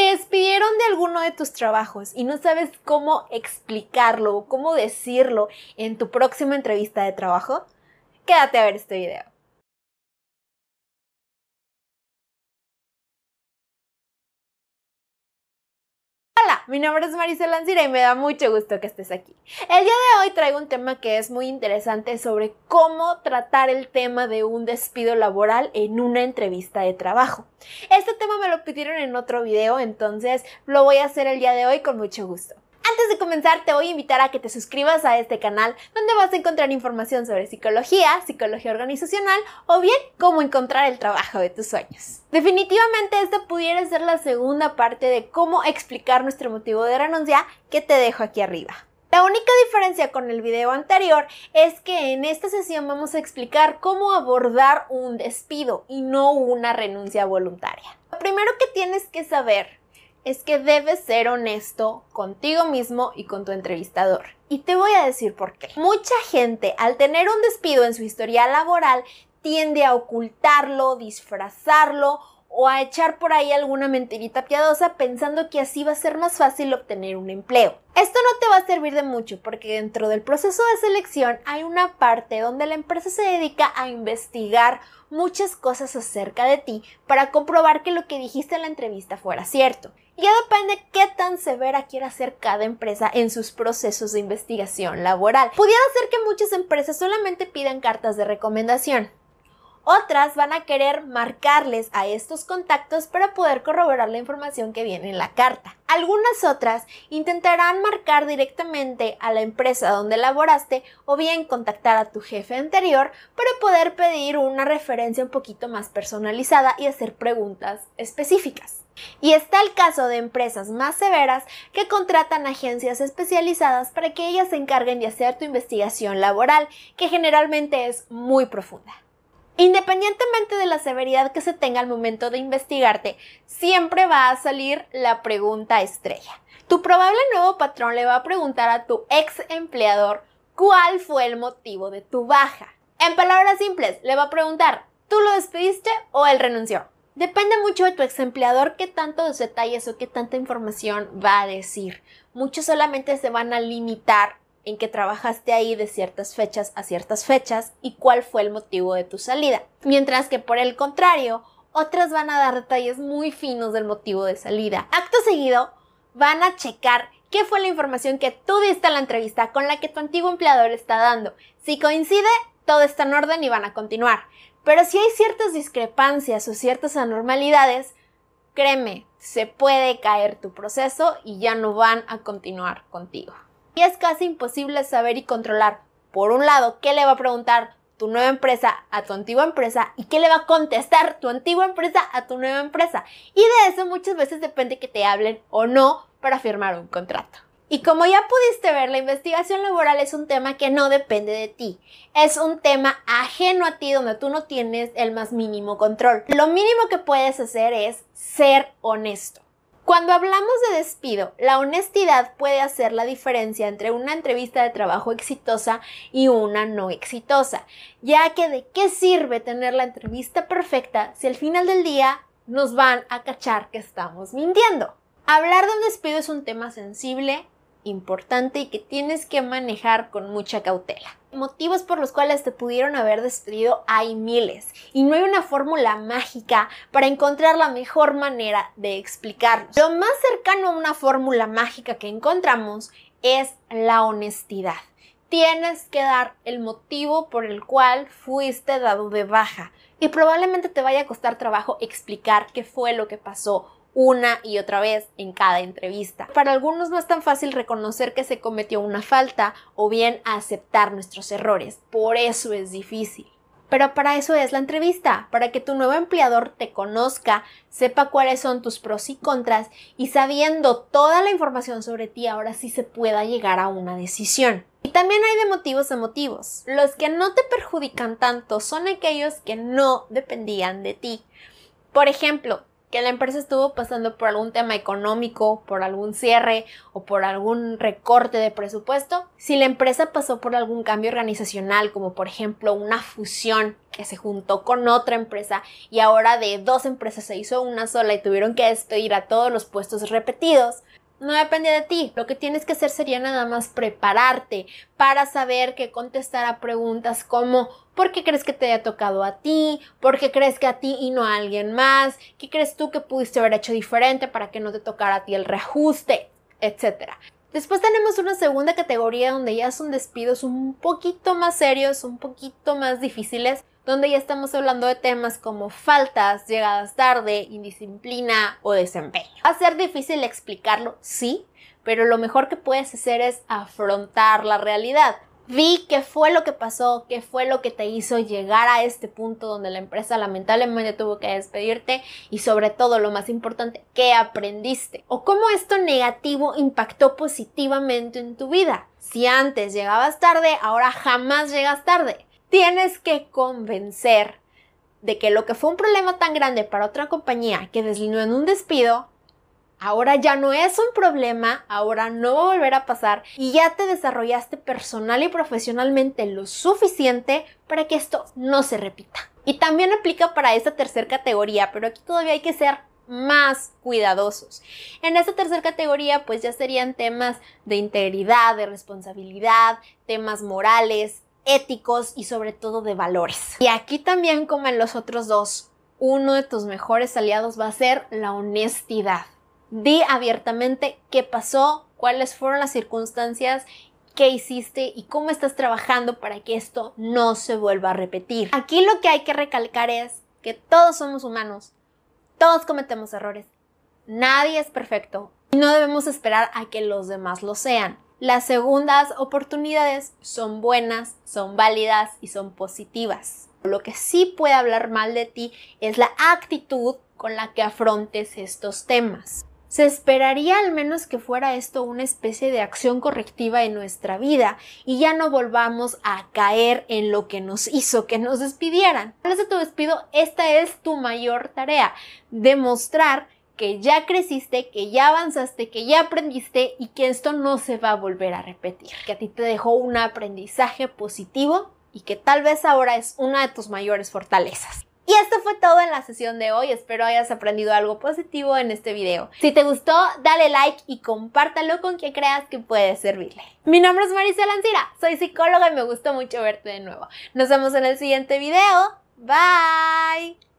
¿Te despidieron de alguno de tus trabajos y no sabes cómo explicarlo o cómo decirlo en tu próxima entrevista de trabajo? Quédate a ver este video. Mi nombre es Marisa Lancira y me da mucho gusto que estés aquí. El día de hoy traigo un tema que es muy interesante sobre cómo tratar el tema de un despido laboral en una entrevista de trabajo. Este tema me lo pidieron en otro video, entonces lo voy a hacer el día de hoy con mucho gusto. Antes de comenzar, te voy a invitar a que te suscribas a este canal donde vas a encontrar información sobre psicología, psicología organizacional o bien cómo encontrar el trabajo de tus sueños. Definitivamente esta pudiera ser la segunda parte de cómo explicar nuestro motivo de renuncia que te dejo aquí arriba. La única diferencia con el video anterior es que en esta sesión vamos a explicar cómo abordar un despido y no una renuncia voluntaria. Lo primero que tienes que saber es que debes ser honesto contigo mismo y con tu entrevistador. Y te voy a decir por qué. Mucha gente, al tener un despido en su historial laboral, tiende a ocultarlo, disfrazarlo o a echar por ahí alguna mentirita piadosa pensando que así va a ser más fácil obtener un empleo. Esto no te va a servir de mucho porque dentro del proceso de selección hay una parte donde la empresa se dedica a investigar muchas cosas acerca de ti para comprobar que lo que dijiste en la entrevista fuera cierto. Ya depende qué tan severa quiera ser cada empresa en sus procesos de investigación laboral. Pudiera ser que muchas empresas solamente pidan cartas de recomendación, otras van a querer marcarles a estos contactos para poder corroborar la información que viene en la carta. Algunas otras intentarán marcar directamente a la empresa donde laboraste o bien contactar a tu jefe anterior para poder pedir una referencia un poquito más personalizada y hacer preguntas específicas. Y está el caso de empresas más severas que contratan agencias especializadas para que ellas se encarguen de hacer tu investigación laboral, que generalmente es muy profunda. Independientemente de la severidad que se tenga al momento de investigarte, siempre va a salir la pregunta estrella. Tu probable nuevo patrón le va a preguntar a tu ex empleador cuál fue el motivo de tu baja. En palabras simples, le va a preguntar, ¿tú lo despediste o él renunció? Depende mucho de tu ex empleador qué tantos detalles o qué tanta información va a decir. Muchos solamente se van a limitar en que trabajaste ahí de ciertas fechas a ciertas fechas y cuál fue el motivo de tu salida. Mientras que por el contrario, otras van a dar detalles muy finos del motivo de salida. Acto seguido, van a checar qué fue la información que tú diste en la entrevista con la que tu antiguo empleador está dando. Si coincide, todo está en orden y van a continuar. Pero si hay ciertas discrepancias o ciertas anormalidades, créeme, se puede caer tu proceso y ya no van a continuar contigo. Y es casi imposible saber y controlar, por un lado, qué le va a preguntar tu nueva empresa a tu antigua empresa y qué le va a contestar tu antigua empresa a tu nueva empresa. Y de eso muchas veces depende que te hablen o no para firmar un contrato. Y como ya pudiste ver, la investigación laboral es un tema que no depende de ti. Es un tema ajeno a ti donde tú no tienes el más mínimo control. Lo mínimo que puedes hacer es ser honesto. Cuando hablamos de despido, la honestidad puede hacer la diferencia entre una entrevista de trabajo exitosa y una no exitosa, ya que de qué sirve tener la entrevista perfecta si al final del día nos van a cachar que estamos mintiendo. Hablar de un despido es un tema sensible, importante y que tienes que manejar con mucha cautela. Motivos por los cuales te pudieron haber despedido hay miles y no hay una fórmula mágica para encontrar la mejor manera de explicarlo. Lo más cercano a una fórmula mágica que encontramos es la honestidad. Tienes que dar el motivo por el cual fuiste dado de baja y probablemente te vaya a costar trabajo explicar qué fue lo que pasó una y otra vez en cada entrevista. Para algunos no es tan fácil reconocer que se cometió una falta o bien aceptar nuestros errores. Por eso es difícil. Pero para eso es la entrevista, para que tu nuevo empleador te conozca, sepa cuáles son tus pros y contras y sabiendo toda la información sobre ti ahora sí se pueda llegar a una decisión. Y también hay de motivos a motivos. Los que no te perjudican tanto son aquellos que no dependían de ti. Por ejemplo, que la empresa estuvo pasando por algún tema económico, por algún cierre o por algún recorte de presupuesto, si la empresa pasó por algún cambio organizacional, como por ejemplo una fusión que se juntó con otra empresa y ahora de dos empresas se hizo una sola y tuvieron que despedir a todos los puestos repetidos, no depende de ti. Lo que tienes que hacer sería nada más prepararte para saber qué contestar a preguntas como ¿por qué crees que te haya tocado a ti? ¿Por qué crees que a ti y no a alguien más? ¿Qué crees tú que pudiste haber hecho diferente para que no te tocara a ti el reajuste? Etcétera. Después tenemos una segunda categoría donde ya son despidos un poquito más serios, un poquito más difíciles, donde ya estamos hablando de temas como faltas, llegadas tarde, indisciplina o desempeño. Va a ser difícil explicarlo, sí, pero lo mejor que puedes hacer es afrontar la realidad. Vi qué fue lo que pasó, qué fue lo que te hizo llegar a este punto donde la empresa lamentablemente tuvo que despedirte y sobre todo lo más importante, qué aprendiste o cómo esto negativo impactó positivamente en tu vida. Si antes llegabas tarde, ahora jamás llegas tarde tienes que convencer de que lo que fue un problema tan grande para otra compañía que deslindó en un despido, ahora ya no es un problema, ahora no va a volver a pasar y ya te desarrollaste personal y profesionalmente lo suficiente para que esto no se repita. Y también aplica para esta tercera categoría, pero aquí todavía hay que ser más cuidadosos. En esta tercera categoría pues ya serían temas de integridad, de responsabilidad, temas morales, éticos y sobre todo de valores. Y aquí también, como en los otros dos, uno de tus mejores aliados va a ser la honestidad. Di abiertamente qué pasó, cuáles fueron las circunstancias qué hiciste y cómo estás trabajando para que esto no se vuelva a repetir. Aquí lo que hay que recalcar es que todos somos humanos, todos cometemos errores, nadie es perfecto y no debemos esperar a que los demás lo sean. Las segundas oportunidades son buenas, son válidas y son positivas. Lo que sí puede hablar mal de ti es la actitud con la que afrontes estos temas. Se esperaría al menos que fuera esto una especie de acción correctiva en nuestra vida y ya no volvamos a caer en lo que nos hizo que nos despidieran. Después de tu despido, esta es tu mayor tarea, demostrar que ya creciste, que ya avanzaste, que ya aprendiste y que esto no se va a volver a repetir, que a ti te dejó un aprendizaje positivo y que tal vez ahora es una de tus mayores fortalezas. Y esto fue todo en la sesión de hoy, espero hayas aprendido algo positivo en este video. Si te gustó, dale like y compártalo con quien creas que puede servirle. Mi nombre es Maricela Ancira, soy psicóloga y me gustó mucho verte de nuevo. Nos vemos en el siguiente video. Bye.